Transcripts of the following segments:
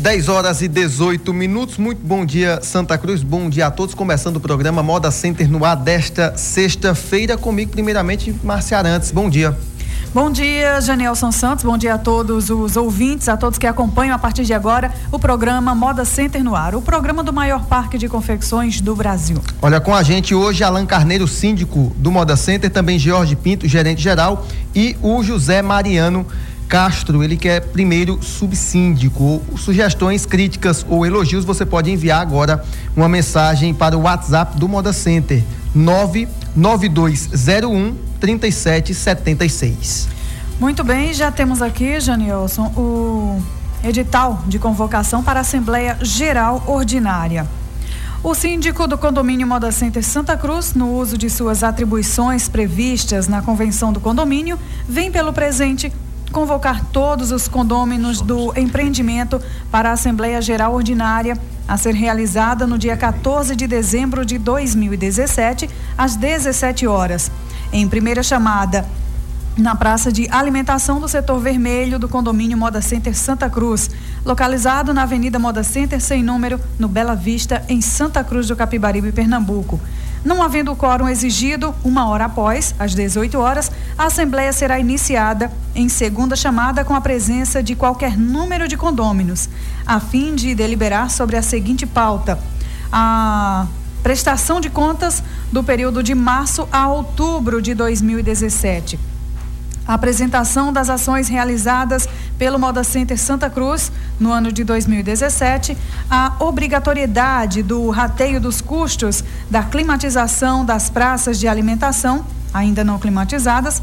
10 horas e 18 minutos. Muito bom dia, Santa Cruz. Bom dia a todos. Começando o programa Moda Center no ar desta sexta-feira. Comigo, primeiramente, Marcia Arantes. Bom dia. Bom dia, Janielson Santos. Bom dia a todos os ouvintes, a todos que acompanham a partir de agora o programa Moda Center no Ar, o programa do maior parque de confecções do Brasil. Olha, com a gente hoje Alan Carneiro, síndico do Moda Center, também Jorge Pinto, gerente geral, e o José Mariano Castro, ele quer primeiro subsíndico. Sugestões, críticas ou elogios, você pode enviar agora uma mensagem para o WhatsApp do Moda Center 99201 3776. Muito bem, já temos aqui, Janielson, o edital de convocação para a Assembleia Geral Ordinária. O síndico do condomínio Moda Center Santa Cruz, no uso de suas atribuições previstas na convenção do condomínio, vem pelo presente convocar todos os condôminos do empreendimento para a Assembleia Geral Ordinária a ser realizada no dia 14 de dezembro de 2017, às 17 horas. Em primeira chamada, na praça de alimentação do setor vermelho do condomínio Moda Center Santa Cruz, localizado na Avenida Moda Center sem número, no Bela Vista, em Santa Cruz do Capibaribe, Pernambuco. Não havendo quórum exigido, uma hora após, às 18 horas, a Assembleia será iniciada em segunda chamada com a presença de qualquer número de condôminos, a fim de deliberar sobre a seguinte pauta: a prestação de contas do período de março a outubro de 2017 a apresentação das ações realizadas pelo Moda Center Santa Cruz no ano de 2017, a obrigatoriedade do rateio dos custos da climatização das praças de alimentação, ainda não climatizadas,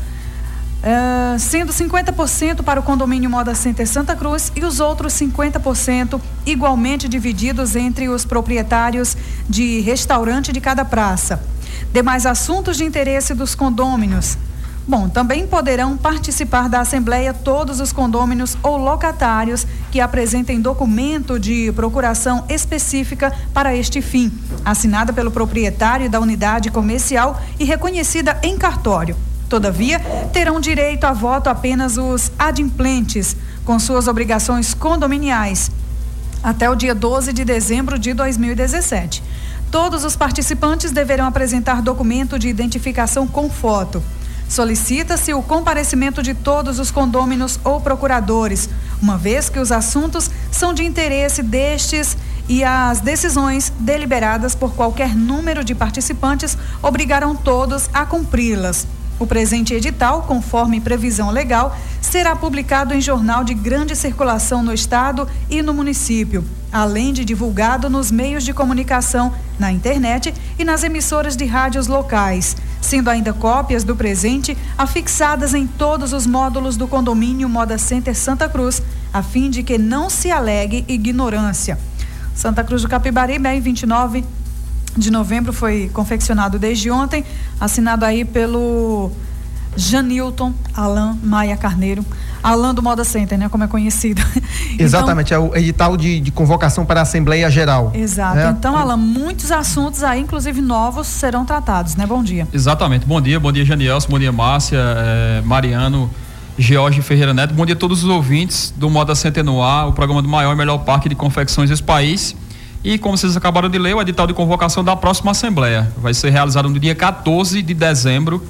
Uh, sendo 50% para o condomínio Moda Center Santa Cruz e os outros 50% igualmente divididos entre os proprietários de restaurante de cada praça. Demais assuntos de interesse dos condôminos, Bom, também poderão participar da Assembleia todos os condôminos ou locatários que apresentem documento de procuração específica para este fim, assinada pelo proprietário da unidade comercial e reconhecida em cartório. Todavia, terão direito a voto apenas os adimplentes, com suas obrigações condominiais, até o dia 12 de dezembro de 2017. Todos os participantes deverão apresentar documento de identificação com foto. Solicita-se o comparecimento de todos os condôminos ou procuradores, uma vez que os assuntos são de interesse destes e as decisões deliberadas por qualquer número de participantes obrigarão todos a cumpri-las. O presente edital, conforme previsão legal, será publicado em jornal de grande circulação no estado e no município, além de divulgado nos meios de comunicação, na internet e nas emissoras de rádios locais, sendo ainda cópias do presente afixadas em todos os módulos do condomínio Moda Center Santa Cruz, a fim de que não se alegue ignorância. Santa Cruz do Capibari, bem 29 de novembro foi confeccionado desde ontem, assinado aí pelo Janilton Alan Maia Carneiro. Alan do Moda Center, né? Como é conhecido. Exatamente, então, é o edital de, de, convocação para a Assembleia Geral. Exato. Né? Então, Alan, muitos assuntos aí, inclusive novos, serão tratados, né? Bom dia. Exatamente. Bom dia, bom dia, Janielson, bom dia, Márcia, eh, Mariano, George Ferreira Neto. Bom dia a todos os ouvintes do Moda Center no ar, o programa do maior e melhor parque de confecções desse país. E como vocês acabaram de ler, o edital de convocação da próxima Assembleia vai ser realizado no dia 14 de dezembro,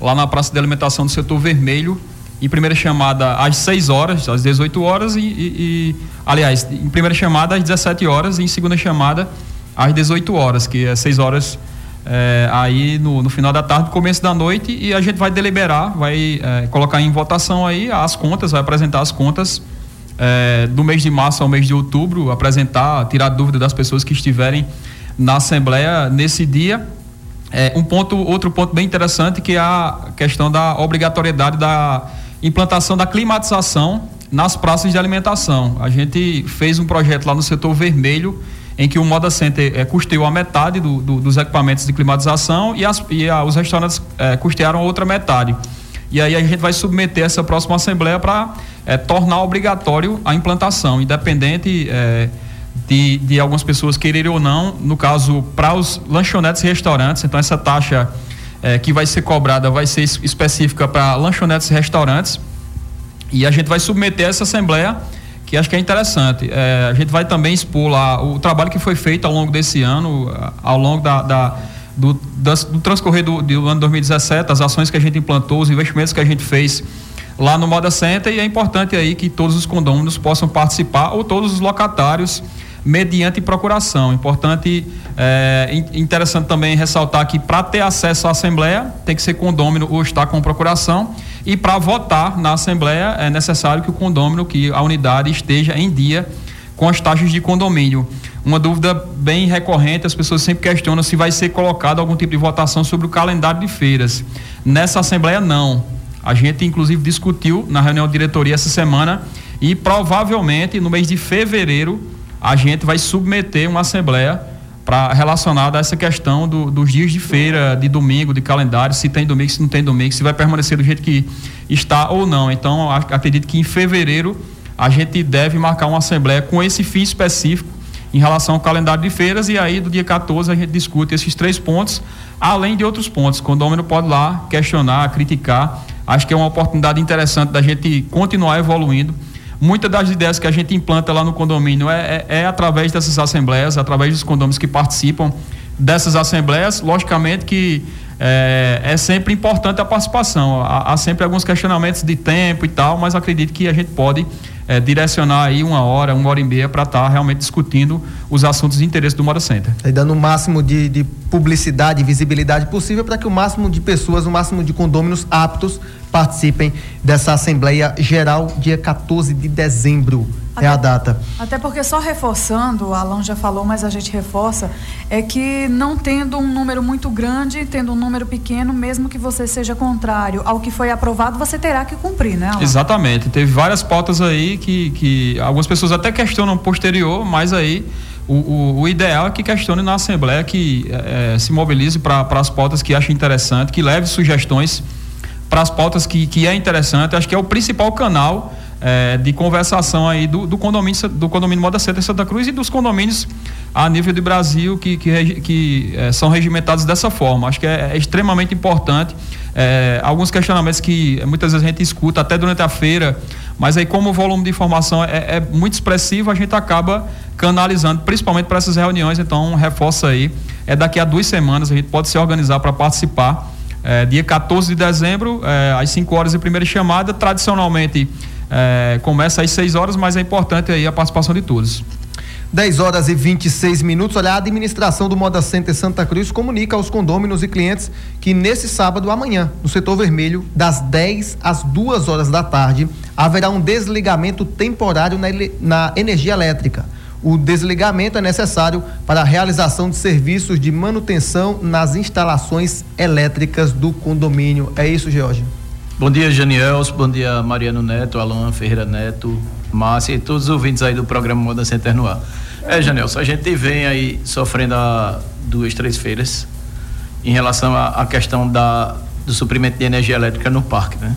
lá na Praça de Alimentação do Setor Vermelho, em primeira chamada às 6 horas, às 18 horas, e, e, e, aliás, em primeira chamada às 17 horas e em segunda chamada às 18 horas, que é 6 horas é, aí no, no, final da tarde, começo da noite, e a gente vai deliberar, vai é, colocar em votação aí as contas, vai apresentar as contas é, do mês de março ao mês de outubro, apresentar, tirar dúvida das pessoas que estiverem na Assembleia nesse dia. Um ponto, outro ponto bem interessante que é a questão da obrigatoriedade da implantação da climatização nas praças de alimentação. A gente fez um projeto lá no setor vermelho, em que o Moda Center é, custeou a metade do, do, dos equipamentos de climatização e, as, e a, os restaurantes é, custearam a outra metade. E aí a gente vai submeter essa próxima assembleia para é, tornar obrigatório a implantação, independente é, de, de algumas pessoas quererem ou não, no caso, para os lanchonetes e restaurantes, então essa taxa é, que vai ser cobrada vai ser específica para lanchonetes e restaurantes. E a gente vai submeter essa assembleia, que acho que é interessante. É, a gente vai também expor lá o trabalho que foi feito ao longo desse ano, ao longo da, da do, do transcorrer do, do, ano 2017, as ações que a gente implantou, os investimentos que a gente fez lá no Moda Center e é importante aí que todos os condôminos possam participar ou todos os locatários mediante procuração. Importante, é, interessante também ressaltar que para ter acesso à Assembleia tem que ser condômino ou estar com procuração e para votar na Assembleia é necessário que o condômino, que a unidade esteja em dia com as taxas de condomínio. Uma dúvida bem recorrente, as pessoas sempre questionam se vai ser colocado algum tipo de votação sobre o calendário de feiras. Nessa Assembleia, não. A gente, inclusive, discutiu na reunião de diretoria essa semana e provavelmente no mês de fevereiro a gente vai submeter uma Assembleia para relacionada a essa questão do, dos dias de feira, de domingo, de calendário, se tem domingo, se não tem domingo, se vai permanecer do jeito que está ou não. Então, acredito que em fevereiro a gente deve marcar uma assembleia com esse fim específico em relação ao calendário de feiras e aí do dia 14 a gente discute esses três pontos, além de outros pontos. O condomínio pode lá questionar, criticar. Acho que é uma oportunidade interessante da gente continuar evoluindo. Muitas das ideias que a gente implanta lá no condomínio é, é, é através dessas assembleias, através dos condôminos que participam dessas assembleias. Logicamente que é, é, sempre importante a participação. Há, há, sempre alguns questionamentos de tempo e tal, mas acredito que a gente pode é, direcionar aí uma hora, uma hora e meia para estar tá realmente discutindo os assuntos de interesse do Moda Center. E dando o máximo de, de publicidade e visibilidade possível para que o máximo de pessoas, o máximo de condôminos aptos participem dessa Assembleia Geral dia 14 de dezembro até, é a data. Até porque só reforçando, o Alan já falou, mas a gente reforça, é que não tendo um número muito grande, tendo um número pequeno, mesmo que você seja contrário ao que foi aprovado, você terá que cumprir, né? Alan? Exatamente. Teve várias pautas aí que, que algumas pessoas até questionam posterior, mas aí o, o, o, ideal é que questione na Assembleia, que é, se mobilize para as pautas que acha interessante, que leve sugestões para as pautas que, que é interessante. Acho que é o principal canal é, de conversação aí do, do, condomínio do condomínio Moda Center Santa Cruz e dos condomínios a nível do Brasil que, que, que é, são regimentados dessa forma. Acho que é, é extremamente importante. É, alguns questionamentos que muitas vezes a gente escuta até durante a feira, mas aí como o volume de informação é, é muito expressivo, a gente acaba canalizando, principalmente para essas reuniões. Então, reforça aí. É daqui a duas semanas, a gente pode se organizar para participar. É, dia 14 de dezembro, é, às 5 horas em primeira chamada. Tradicionalmente, é, começa às 6 horas, mas é importante aí a participação de todos. 10 horas e 26 minutos. Olha, a administração do Moda Center Santa Cruz comunica aos condôminos e clientes que nesse sábado, amanhã, no setor vermelho, das 10 às 2 horas da tarde, haverá um desligamento temporário na, na energia elétrica. O desligamento é necessário para a realização de serviços de manutenção nas instalações elétricas do condomínio. É isso, George? Bom dia, Janiels. Bom dia, Mariano Neto, Alan Ferreira Neto, Márcia e todos os ouvintes aí do programa Moda Center no Ar. É, Janiels, a gente vem aí sofrendo há duas, três feiras em relação à questão da, do suprimento de energia elétrica no parque, né?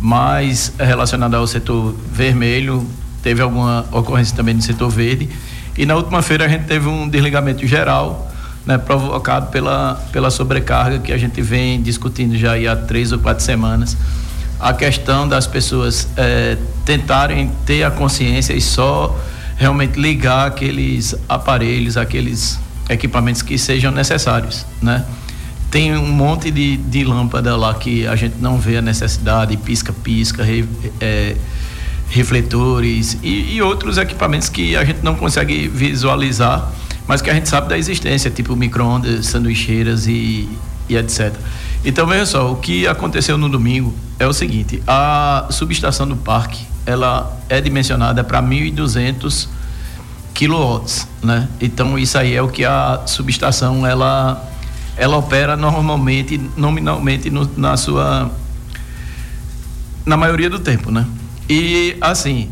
Mas relacionado ao setor vermelho, teve alguma ocorrência também no setor verde. E na última feira a gente teve um desligamento geral né, provocado pela, pela sobrecarga que a gente vem discutindo já há três ou quatro semanas. A questão das pessoas é, tentarem ter a consciência e só realmente ligar aqueles aparelhos, aqueles equipamentos que sejam necessários, né? Tem um monte de, de lâmpada lá que a gente não vê a necessidade, pisca-pisca, é, refletores e, e outros equipamentos que a gente não consegue visualizar mas que a gente sabe da existência, tipo micro-ondas, sanduicheiras e, e etc. Então, veja só, o que aconteceu no domingo é o seguinte: a subestação do parque ela é dimensionada para 1.200 quilowatts, né? Então, isso aí é o que a subestação ela, ela opera normalmente, nominalmente no, na sua. na maioria do tempo, né? E assim,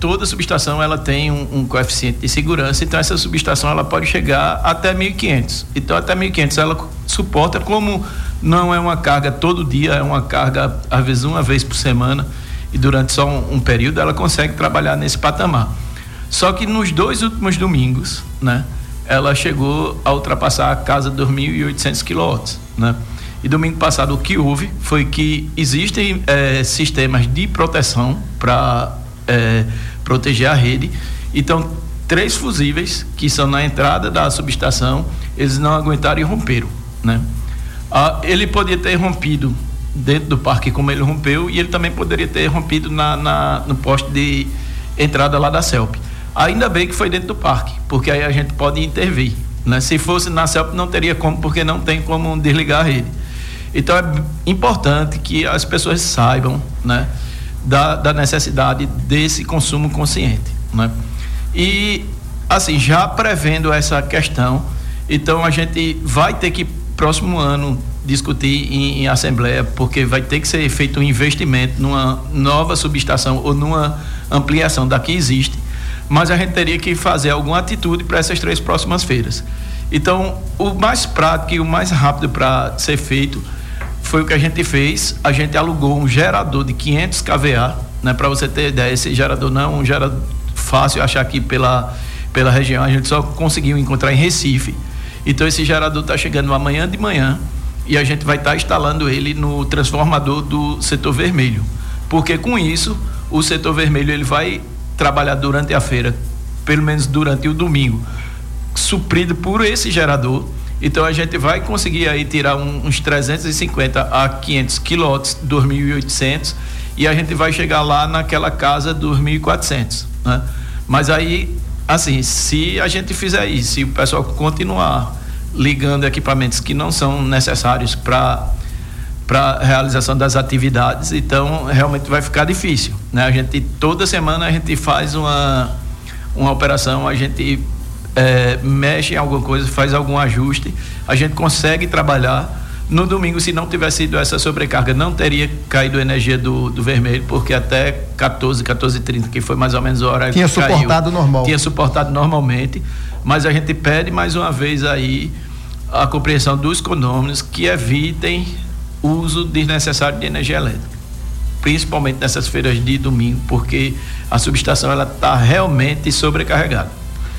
toda subestação ela tem um, um, coeficiente de segurança, então essa subestação ela pode chegar até 1.500. Então até 1.500 ela suporta como não é uma carga todo dia, é uma carga às vezes uma vez por semana e durante só um, um período ela consegue trabalhar nesse patamar. Só que nos dois últimos domingos, né, ela chegou a ultrapassar a casa dos 2.800 quilowatts, né? E domingo passado o que houve foi que existem é, sistemas de proteção para é, proteger a rede. Então, três fusíveis que são na entrada da subestação, eles não aguentaram e romperam, né? Ah, ele podia ter rompido dentro do parque como ele rompeu e ele também poderia ter rompido na, na no poste de entrada lá da CELP. Ainda bem que foi dentro do parque, porque aí a gente pode intervir. Né? Se fosse na CELP não teria como, porque não tem como desligar a rede. Então é importante que as pessoas saibam né, da, da necessidade desse consumo consciente. Né? E assim, já prevendo essa questão, então a gente vai ter que próximo ano discutir em, em, assembleia, porque vai ter que ser feito um investimento numa nova subestação ou numa ampliação da que existe, mas a gente teria que fazer alguma atitude para essas três próximas feiras. Então, o mais prático e o mais rápido para ser feito foi o que a gente fez. A gente alugou um gerador de 500 kVA, né? Para você ter ideia, esse gerador não é um gerador fácil achar aqui pela pela região. A gente só conseguiu encontrar em Recife. Então esse gerador está chegando amanhã de manhã e a gente vai estar tá instalando ele no transformador do setor vermelho, porque com isso o setor vermelho ele vai trabalhar durante a feira, pelo menos durante o domingo, suprido por esse gerador. Então a gente vai conseguir aí tirar um, uns 350 a 500 quilowatts, 2.800 e a gente vai chegar lá naquela casa dos 1.400, né? Mas aí, assim, se a gente fizer isso, se o pessoal continuar ligando equipamentos que não são necessários para para realização das atividades, então realmente vai ficar difícil, né? A gente toda semana a gente faz uma uma operação, a gente é, mexe em alguma coisa, faz algum ajuste, a gente consegue trabalhar. No domingo, se não tivesse sido essa sobrecarga, não teria caído a energia do, do vermelho, porque até 14, 14 30 que foi mais ou menos a hora tinha que suportado caiu, normal. Tinha suportado normalmente, mas a gente pede mais uma vez aí a compreensão dos condôminos que evitem uso desnecessário de energia elétrica, principalmente nessas feiras de domingo, porque a subestação ela está realmente sobrecarregada.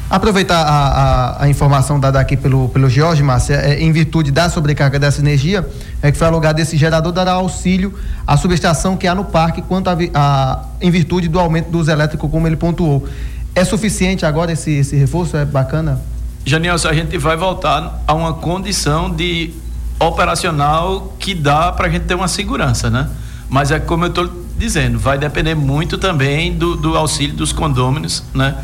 Aproveitar a, a, a, informação dada aqui pelo, pelo Jorge Márcia, é, em virtude da sobrecarga dessa energia, é que foi alugado esse gerador dará auxílio à subestação que há no parque, quanto a, a, em virtude do aumento dos elétricos, como ele pontuou. É suficiente agora esse, esse reforço? É bacana? Janilson, a gente vai voltar a uma condição de operacional que dá para a gente ter uma segurança, né? Mas é como eu estou dizendo, vai depender muito também do, do, auxílio dos condôminos, né?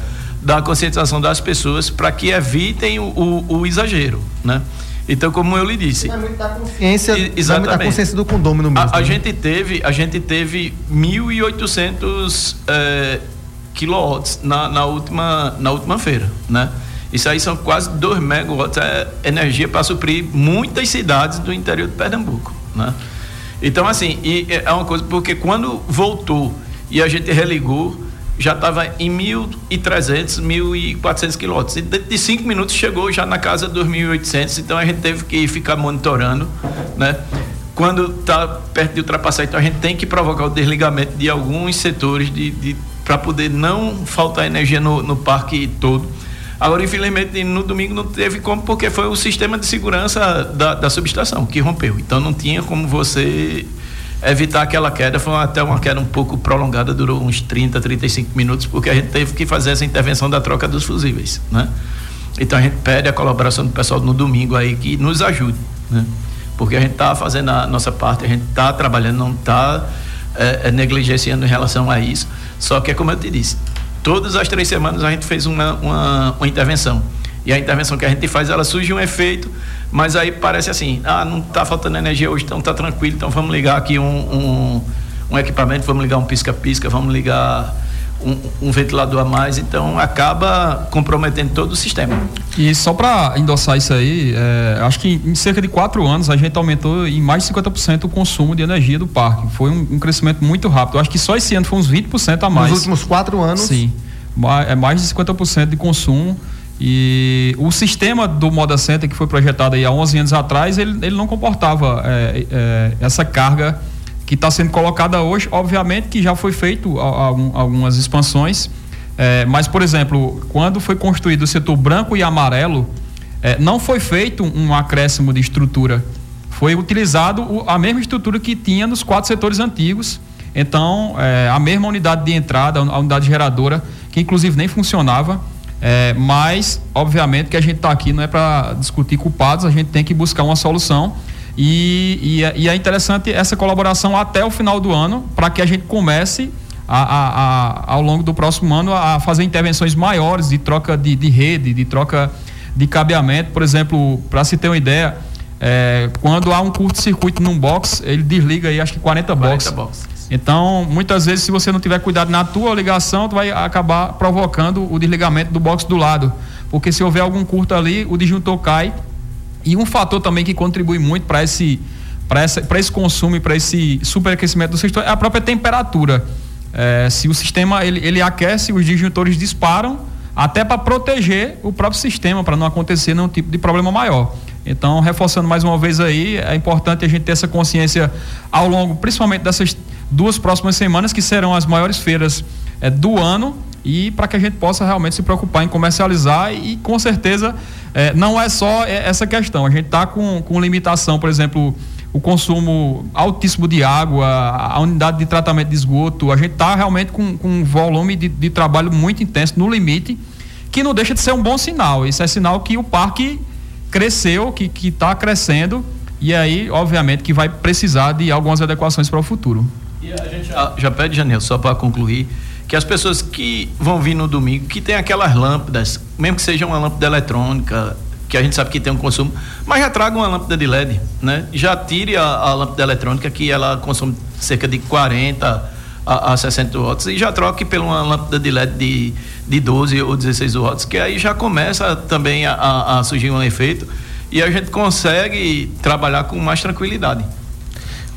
Da conscientização das pessoas para que evitem o, o, o, exagero, né? Então, como eu lhe disse, muita consciência, exatamente. Vai consciência do condômino mesmo. A, a né? gente teve, a gente teve 1.800 é, quilowatts na, na última na última feira, né? Isso aí são quase 2 megawatts é energia para suprir muitas cidades do interior de Pernambuco, né? Então, assim, e é uma coisa, porque quando voltou e a gente religou, já estava em 1.300, 1.400 quilômetros. E dentro de cinco minutos chegou já na casa dos 1.800, então a gente teve que ficar monitorando, né? Quando está perto de ultrapassar, então a gente tem que provocar o desligamento de alguns setores de, de para poder não faltar energia no, no parque todo. Agora, infelizmente, no domingo não teve como, porque foi o sistema de segurança da, da subestação que rompeu. Então, não tinha como você evitar aquela queda. Foi até uma queda um pouco prolongada, durou uns 30, 35 minutos, porque a gente teve que fazer essa intervenção da troca dos fusíveis, né? Então, a gente pede a colaboração do pessoal no domingo aí que nos ajude, né? Porque a gente está fazendo a nossa parte, a gente está trabalhando, não está é, é, negligenciando em relação a isso. Só que é como eu te disse, Todas as três semanas a gente fez uma, uma, uma intervenção. E a intervenção que a gente faz, ela surge um efeito, mas aí parece assim, ah, não está faltando energia hoje, então está tranquilo, então vamos ligar aqui um, um, um, equipamento, vamos ligar um pisca-pisca, vamos ligar um, um, ventilador a mais, então acaba comprometendo todo o sistema. E só para endossar isso aí, é, acho que em cerca de quatro anos a gente aumentou em mais de 50% o consumo de energia do parque. Foi um, um crescimento muito rápido. Acho que só esse ano foi uns 20% a mais. Nos últimos quatro anos? Sim. É mais de 50% de consumo. E o sistema do Moda Center, que foi projetado aí há 11 anos atrás, ele, ele não comportava é, é, essa carga que está sendo colocada hoje. Obviamente que já foi feito algumas expansões, é, mas, por exemplo, quando foi construído o setor branco e amarelo, é, não foi feito um acréscimo de estrutura. Foi utilizado a mesma estrutura que tinha nos quatro setores antigos. Então, é, a mesma unidade de entrada, a unidade geradora, que inclusive nem funcionava é, mas, obviamente, que a gente está aqui não é para discutir culpados, a gente tem que buscar uma solução. E, e, é, e, é interessante essa colaboração até o final do ano, para que a gente comece a, a, a, ao longo do próximo ano a fazer intervenções maiores de troca de, de rede, de troca de cabeamento. Por exemplo, para se ter uma ideia, é, quando há um curto-circuito num box, ele desliga aí acho que 40, 40 boxes. boxes. Então, muitas vezes, se você não tiver cuidado na tua ligação, tu vai acabar provocando o desligamento do box do lado. Porque se houver algum curto ali, o disjuntor cai. E um fator também que contribui muito para esse, esse consumo e para esse superaquecimento do sistema é a própria temperatura. É, se o sistema ele, ele aquece, os disjuntores disparam, até para proteger o próprio sistema, para não acontecer nenhum tipo de problema maior. Então, reforçando mais uma vez aí, é importante a gente ter essa consciência ao longo, principalmente dessas duas próximas semanas, que serão as maiores feiras é, do ano, e para que a gente possa realmente se preocupar em comercializar e com certeza é, não é só essa questão. A gente está com, com limitação, por exemplo, o consumo altíssimo de água, a unidade de tratamento de esgoto, a gente está realmente com, com um volume de, de trabalho muito intenso, no limite, que não deixa de ser um bom sinal. Isso é sinal que o parque cresceu, que está crescendo, e aí, obviamente, que vai precisar de algumas adequações para o futuro. E a gente já, já pede, Janel, só para concluir, que as pessoas que vão vir no domingo, que tem aquelas lâmpadas, mesmo que seja uma lâmpada eletrônica, que a gente sabe que tem um consumo, mas já traga uma lâmpada de LED, né? Já tire a, a lâmpada eletrônica, que ela consome cerca de 40 a, a 60 watts, e já troque por uma lâmpada de LED de, de 12 ou 16 watts, que aí já começa também a, a surgir um efeito e a gente consegue trabalhar com mais tranquilidade.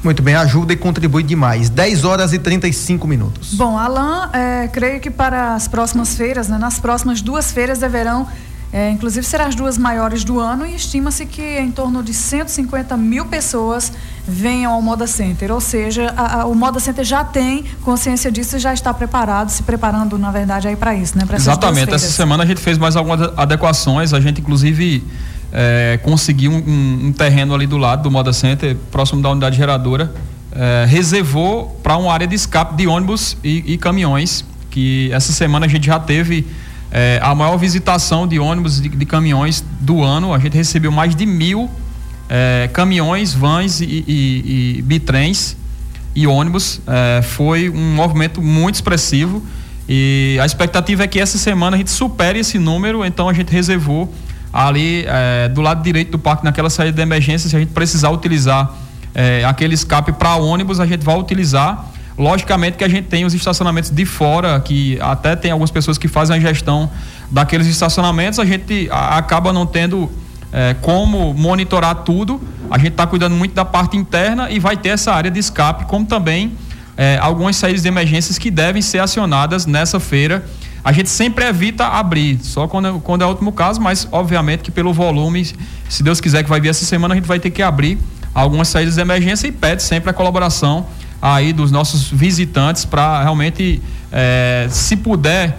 Muito bem, ajuda e contribui demais. 10 horas e 35 minutos. Bom, Alain, é, creio que para as próximas feiras, né, nas próximas duas feiras deverão, é, inclusive serão as duas maiores do ano, e estima-se que em torno de 150 mil pessoas venham ao Moda Center. Ou seja, a, a, o Moda Center já tem consciência disso e já está preparado, se preparando, na verdade, aí para isso, né? Exatamente. Essa semana a gente fez mais algumas adequações, a gente inclusive é, conseguiu um, um, um, terreno ali do lado do Moda Center, próximo da unidade geradora, é, reservou para uma área de escape de ônibus e, e, caminhões, que essa semana a gente já teve é, a maior visitação de ônibus e de, de, caminhões do ano. A gente recebeu mais de mil é, caminhões, vans e, e, e, bitrens e ônibus. É, foi um movimento muito expressivo. E a expectativa é que essa semana a gente supere esse número, então a gente reservou ali é, do lado direito do parque, naquela saída de emergência, se a gente precisar utilizar é, aquele escape para ônibus, a gente vai utilizar. Logicamente que a gente tem os estacionamentos de fora, que até tem algumas pessoas que fazem a gestão daqueles estacionamentos, a gente acaba não tendo é, como monitorar tudo. A gente está cuidando muito da parte interna e vai ter essa área de escape, como também é, algumas saídas de emergências que devem ser acionadas nessa feira a gente sempre evita abrir, só quando, é, quando é o último caso, mas obviamente que pelo volume, se Deus quiser que vai vir essa semana, a gente vai ter que abrir algumas saídas de emergência e pede sempre a colaboração aí dos nossos visitantes para realmente, é, se puder,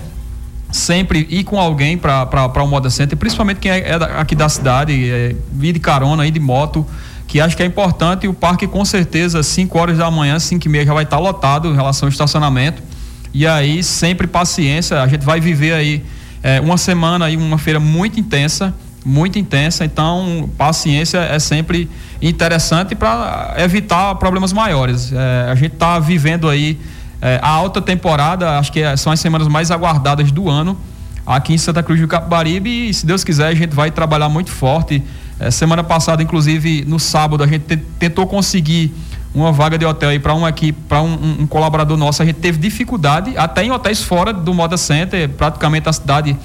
sempre ir com alguém para o Moda Center, principalmente quem é, é aqui da cidade, é, vir de carona, ir de moto, que acho que é importante. E o parque, com certeza, 5 horas da manhã, 5 e meia, já vai estar lotado em relação ao estacionamento. E aí, sempre paciência, a gente vai viver aí é, uma semana aí, uma feira muito intensa, muito intensa, então paciência é sempre interessante para evitar problemas maiores. É, a gente está vivendo aí é, a alta temporada, acho que são as semanas mais aguardadas do ano aqui em Santa Cruz do Capibaribe e se Deus quiser a gente vai trabalhar muito forte. semana passada, inclusive no sábado, a gente tentou conseguir uma vaga de hotel aí para um aqui para um, um, colaborador nosso. A gente teve dificuldade até em hotéis fora do Moda Center, praticamente a cidade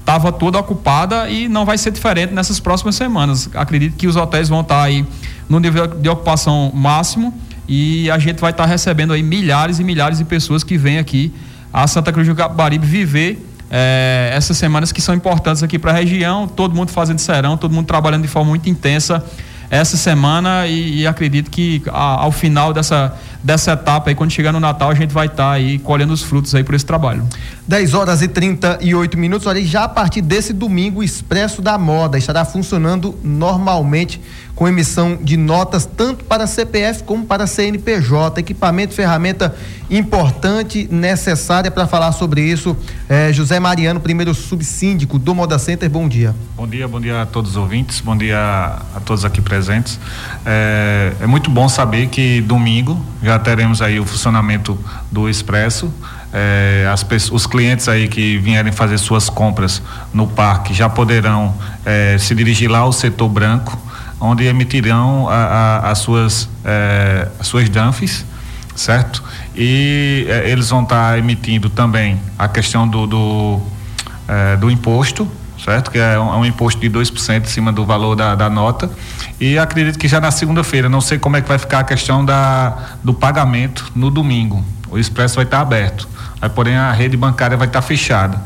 estava toda ocupada e não vai ser diferente nessas próximas semanas. Acredito que os hotéis vão estar tá aí no nível de ocupação máximo e a gente vai estar tá recebendo aí milhares e milhares de pessoas que vêm aqui a Santa Cruz do Capibaribe viver é, essas semanas que são importantes aqui para a região, todo mundo fazendo serão, todo mundo trabalhando de forma muito intensa essa semana e, e acredito que a, ao final dessa, dessa etapa aí, quando chegar no Natal, a gente vai estar tá aí colhendo os frutos aí por esse trabalho. 10 horas e 38 minutos. Olha, já a partir desse domingo, o Expresso da Moda estará funcionando normalmente com emissão de notas tanto para CPF como para CNPJ. Equipamento, ferramenta importante, necessária para falar sobre isso. É, José Mariano, primeiro subsíndico do Moda Center, bom dia. Bom dia, bom dia a todos os ouvintes, bom dia a todos aqui presentes. É, é muito bom saber que domingo já teremos aí o funcionamento do Expresso. É, as, os clientes aí que vierem fazer suas compras no parque já poderão é, se dirigir lá ao setor branco onde emitirão a, a, as suas é, as suas DANFs, certo? E é, eles vão estar tá emitindo também a questão do do, é, do imposto, certo? Que é um, é um imposto de 2% em cima do valor da, da nota. E acredito que já na segunda-feira, não sei como é que vai ficar a questão da, do pagamento no domingo. O expresso vai estar aberto, aí, porém a rede bancária vai estar fechada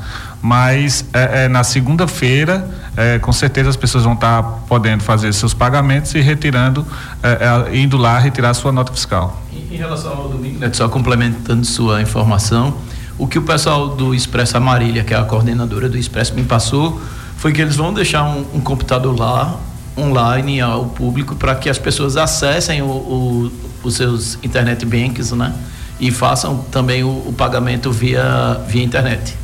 mas é, é, na segunda-feira, é, com certeza as pessoas vão estar podendo fazer seus pagamentos e retirando, é, é, indo lá retirar sua nota fiscal. Em, em relação ao domingo, né, só complementando sua informação, o que o pessoal do Expresso Amarília, que é a coordenadora do Expresso, me passou foi que eles vão deixar um, um computador lá, online ao público, para que as pessoas acessem o, o, os seus internet banks, né? E façam também o, o pagamento via, via internet.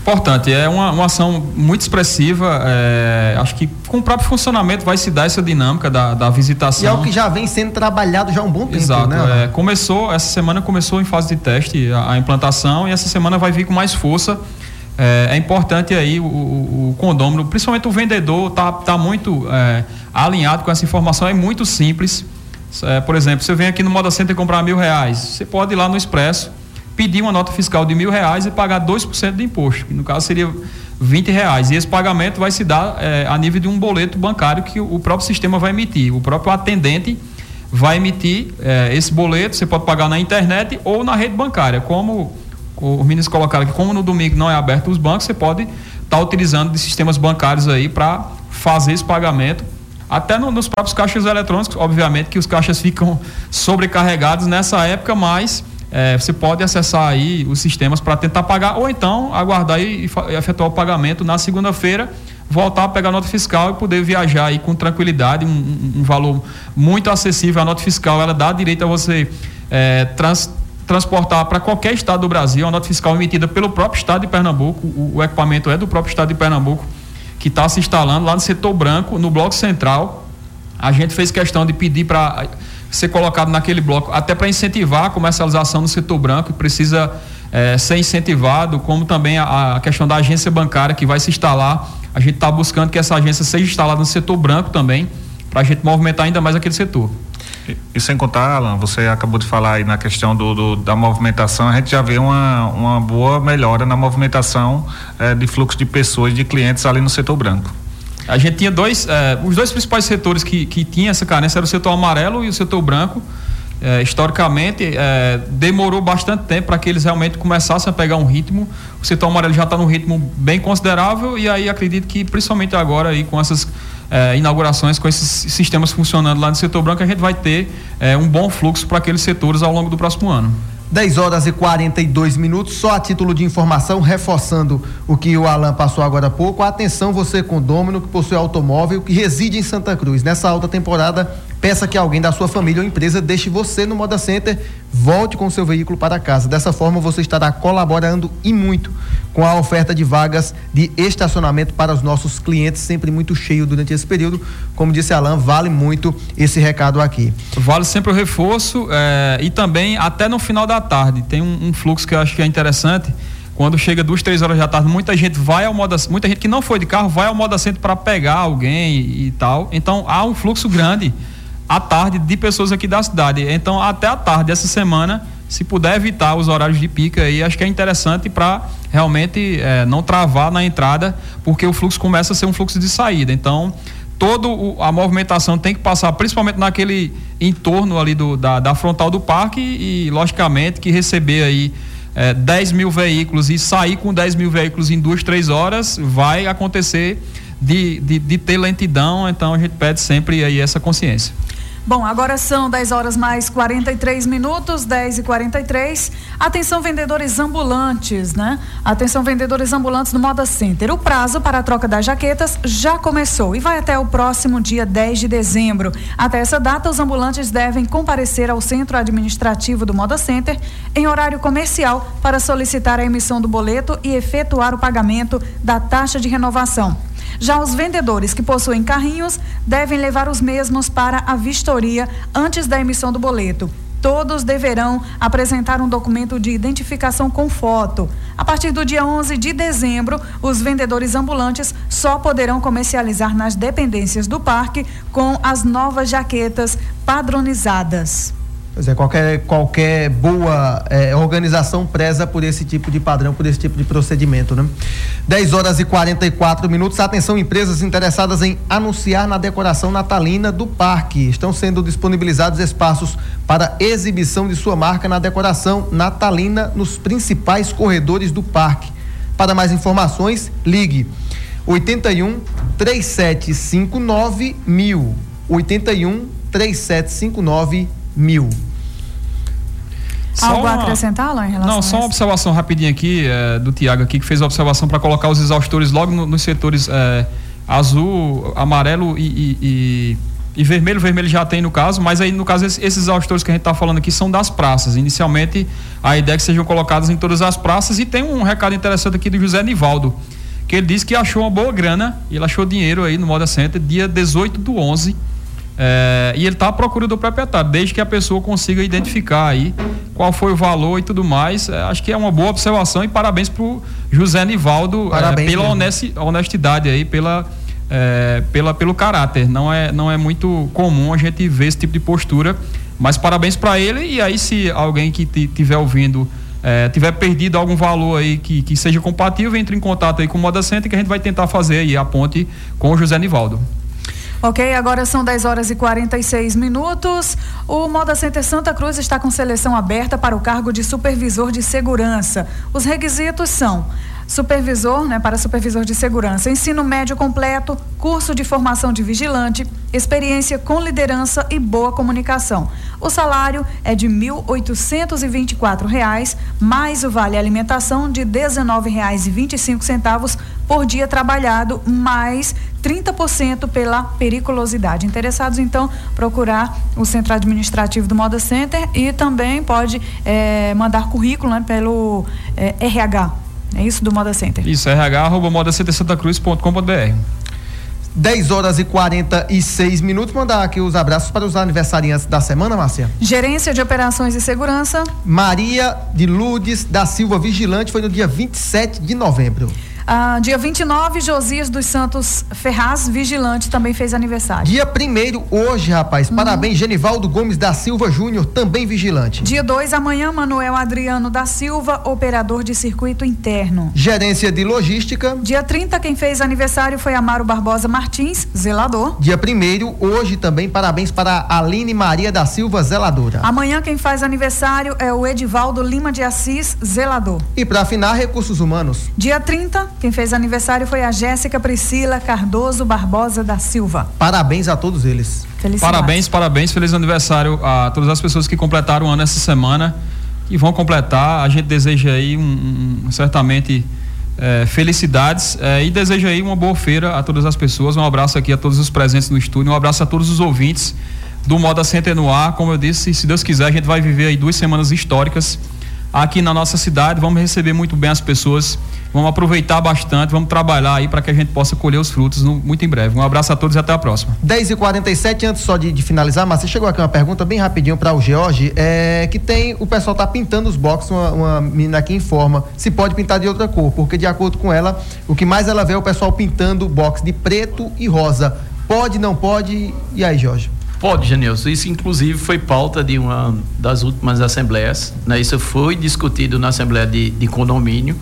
Importante, é uma, uma ação muito expressiva. É, acho que com o próprio funcionamento vai se dar essa dinâmica da, da visitação. E é o que já vem sendo trabalhado já há um bom tempo, Exato, né? É, começou, essa semana começou em fase de teste a, a implantação e essa semana vai vir com mais força. É, é importante aí o, o, o condômino, principalmente o vendedor, tá, tá muito é, alinhado com essa informação, é muito simples. É, por exemplo, você vem aqui no Moda Center comprar mil reais, você pode ir lá no Expresso pedir uma nota fiscal de mil reais e pagar 2% de imposto, que no caso seria 20 reais. E esse pagamento vai se dar é, a nível de um boleto bancário que o próprio sistema vai emitir. O próprio atendente vai emitir é, esse boleto, você pode pagar na internet ou na rede bancária. Como os meninos colocaram aqui, como no domingo não é aberto os bancos, você pode estar tá utilizando de sistemas bancários aí para fazer esse pagamento. Até no, nos próprios caixas eletrônicos, obviamente que os caixas ficam sobrecarregados nessa época, mas é, você pode acessar aí os sistemas para tentar pagar ou então aguardar e, e efetuar o pagamento na segunda-feira, voltar a pegar a nota fiscal e poder viajar aí com tranquilidade, um, um, valor muito acessível. A nota fiscal ela dá direito a você é, trans, transportar para qualquer estado do Brasil, a nota fiscal emitida pelo próprio estado de Pernambuco, o, o equipamento é do próprio estado de Pernambuco, que está se instalando lá no setor branco, no bloco central. A gente fez questão de pedir para ser colocado naquele bloco, até para incentivar a comercialização no setor branco, que precisa é, ser incentivado, como também a, a, questão da agência bancária que vai se instalar. A gente está buscando que essa agência seja instalada no setor branco também, para a gente movimentar ainda mais aquele setor. E, e, sem contar, Alan, você acabou de falar aí na questão do, do da movimentação, a gente já vê uma, uma boa melhora na movimentação é, de fluxo de pessoas, de clientes ali no setor branco. A gente tinha dois, é, os dois principais setores que, que tinha essa carência era o setor amarelo e o setor branco. É, historicamente, é, demorou bastante tempo para que eles realmente começassem a pegar um ritmo. O setor amarelo já está num ritmo bem considerável e aí acredito que, principalmente agora, aí, com essas inaugurações, com esses sistemas funcionando lá no setor branco, a gente vai ter um bom fluxo para aqueles setores ao longo do próximo ano. 10 horas e 42 minutos, só a título de informação, reforçando o que o Alan passou agora há pouco. Atenção, você condômino que possui automóvel que reside em Santa Cruz. Nessa alta temporada, peça que alguém da sua família ou empresa deixe você no Moda Center, volte com seu veículo para casa. Dessa forma, você estará colaborando e muito com a oferta de vagas de estacionamento para os nossos clientes, sempre muito cheio durante esse período. Como disse Alan, vale muito esse recado aqui. Vale sempre o reforço é, e também até no final da tarde. Tem um, um, fluxo que eu acho que é interessante. Quando chega duas, três horas da tarde, muita gente vai ao moda, muita gente que não foi de carro vai ao moda centro para pegar alguém e, e tal. Então há um fluxo grande à tarde de pessoas aqui da cidade. Então, até a tarde dessa semana, se puder evitar os horários de pica aí, acho que é interessante para realmente é, não travar na entrada, porque o fluxo começa a ser um fluxo de saída. Então, toda a movimentação tem que passar, principalmente naquele entorno ali do, da, da frontal do parque e, logicamente, que receber aí é, 10 mil veículos e sair com 10 mil veículos em duas, três horas, vai acontecer de, de, de ter lentidão, então a gente pede sempre aí essa consciência. Bom, agora são 10 horas mais 43 minutos, 10 e 43. Atenção, vendedores ambulantes, né? Atenção, vendedores ambulantes do Moda Center. O prazo para a troca das jaquetas já começou e vai até o próximo dia 10 de dezembro. Até essa data, os ambulantes devem comparecer ao centro administrativo do Moda Center em horário comercial para solicitar a emissão do boleto e efetuar o pagamento da taxa de renovação. Já os vendedores que possuem carrinhos devem levar os mesmos para a vistoria antes da emissão do boleto. Todos deverão apresentar um documento de identificação com foto. A partir do dia 11 de dezembro, os vendedores ambulantes só poderão comercializar nas dependências do parque com as novas jaquetas padronizadas. Pois é, qualquer, qualquer boa é, organização preza por esse tipo de padrão, por esse tipo de procedimento, né? 10 horas e 44 minutos. Atenção, empresas interessadas em anunciar na decoração natalina do parque. Estão sendo disponibilizados espaços para exibição de sua marca na decoração natalina nos principais corredores do parque. Para mais informações, ligue 81 3759 mil. 81 3759 mil. Só Algo uma... a acrescentar lá em relação Não, só uma observação rapidinha aqui é, do Tiago aqui, que fez a observação para colocar os exaustores logo no, nos setores é, azul, amarelo e, e, e, e, vermelho. Vermelho já tem no caso, mas aí no caso esses, esses exaustores que a gente está falando aqui são das praças. Inicialmente a ideia é que sejam colocados em todas as praças e tem um recado interessante aqui do José Nivaldo, que ele disse que achou uma boa grana, ele achou dinheiro aí no Moda Center dia 18 do 11 é, e ele está à procura do proprietário, desde que a pessoa consiga identificar aí qual foi o valor e tudo mais. É, acho que é uma boa observação e parabéns para o José Nivaldo é, pela honestidade aí, pela, é, pela, pelo caráter. Não é, não é muito comum a gente ver esse tipo de postura, mas parabéns para ele. E aí, se alguém que estiver ouvindo é, tiver perdido algum valor aí que, que seja compatível, entre em contato aí com o Moda Center que a gente vai tentar fazer aí a ponte com o José Nivaldo. Ok, agora são 10 horas e 46 minutos. O Moda Center Santa Cruz está com seleção aberta para o cargo de supervisor de segurança. Os requisitos são supervisor, né, para supervisor de segurança, ensino médio completo, curso de formação de vigilante, experiência com liderança e boa comunicação. O salário é de R$ 1.824, mais o vale alimentação de R$ 19,25 por dia trabalhado, mais 30% pela periculosidade. Interessados, então, procurar o centro administrativo do Moda Center e também pode é, mandar currículo né, pelo é, eh, RH é isso do Moda Center? Isso, RH arroba modacentersantacruz.com.br 10 horas e 46 minutos. Mandar aqui os abraços para os aniversariantes da semana, Márcia. Gerência de Operações e Segurança. Maria de Lourdes da Silva Vigilante foi no dia 27 de novembro. Ah, dia 29, Josias dos Santos Ferraz, vigilante, também fez aniversário. Dia 1 hoje, rapaz. Uhum. Parabéns, Genivaldo Gomes da Silva Júnior, também vigilante. Dia 2, amanhã, Manuel Adriano da Silva, operador de circuito interno. Gerência de Logística. Dia 30, quem fez aniversário foi Amaro Barbosa Martins, zelador. Dia 1 hoje também, parabéns para Aline Maria da Silva, zeladora. Amanhã, quem faz aniversário é o Edivaldo Lima de Assis, zelador. E para afinar, recursos humanos. Dia 30, quem fez aniversário foi a Jéssica Priscila Cardoso Barbosa da Silva. Parabéns a todos eles. Parabéns, parabéns, feliz aniversário a todas as pessoas que completaram o ano essa semana e vão completar. A gente deseja aí um, um certamente é, felicidades é, e deseja aí uma boa feira a todas as pessoas. Um abraço aqui a todos os presentes no estúdio, um abraço a todos os ouvintes do Moda Center no ar. Como eu disse, se Deus quiser, a gente vai viver aí duas semanas históricas aqui na nossa cidade. Vamos receber muito bem as pessoas Vamos aproveitar bastante, vamos trabalhar aí para que a gente possa colher os frutos no, muito em breve. Um abraço a todos e até a próxima. 10 e 47 antes só de, de finalizar, mas você chegou aqui uma pergunta bem rapidinho para o George, é, que tem, o pessoal tá pintando os boxes, uma, uma menina aqui informa se pode pintar de outra cor, porque de acordo com ela, o que mais ela vê é o pessoal pintando box de preto e rosa. Pode, não pode? E aí, Jorge? Pode, Janilson. Isso, inclusive, foi pauta de uma das últimas assembleias. Né? Isso foi discutido na Assembleia de, de Condomínio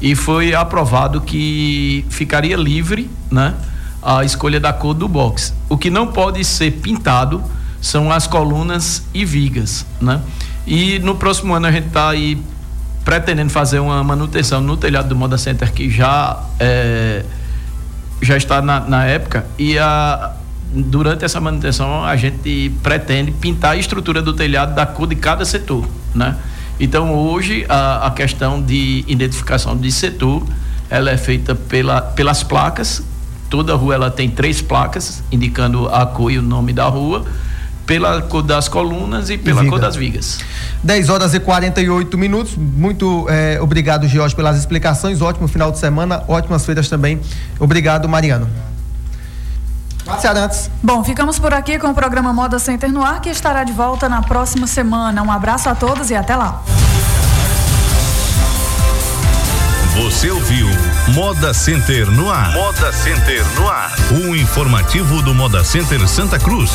e foi aprovado que ficaria livre né, a escolha da cor do box. O que não pode ser pintado são as colunas e vigas. Né? E no próximo ano a gente está aí pretendendo fazer uma manutenção no telhado do Moda Center que já, é, já está na, na época e a durante essa manutenção a gente pretende pintar a estrutura do telhado da cor de cada setor, né? Então hoje a, a questão de identificação de setor ela é feita pela, pelas placas. Toda rua ela tem três placas indicando a cor e o nome da rua, pela cor das colunas e pela cor das vigas. 10 horas e 48 minutos. Muito é, obrigado, Jorge, pelas explicações. Ótimo final de semana, ótimas feiras também. Obrigado, Mariano. Arantes. Bom, ficamos por aqui com o programa Moda Center no ar, que estará de volta na próxima semana. Um abraço a todos e até lá. Você ouviu Moda Center no ar. Moda Center no ar. O informativo do Moda Center Santa Cruz.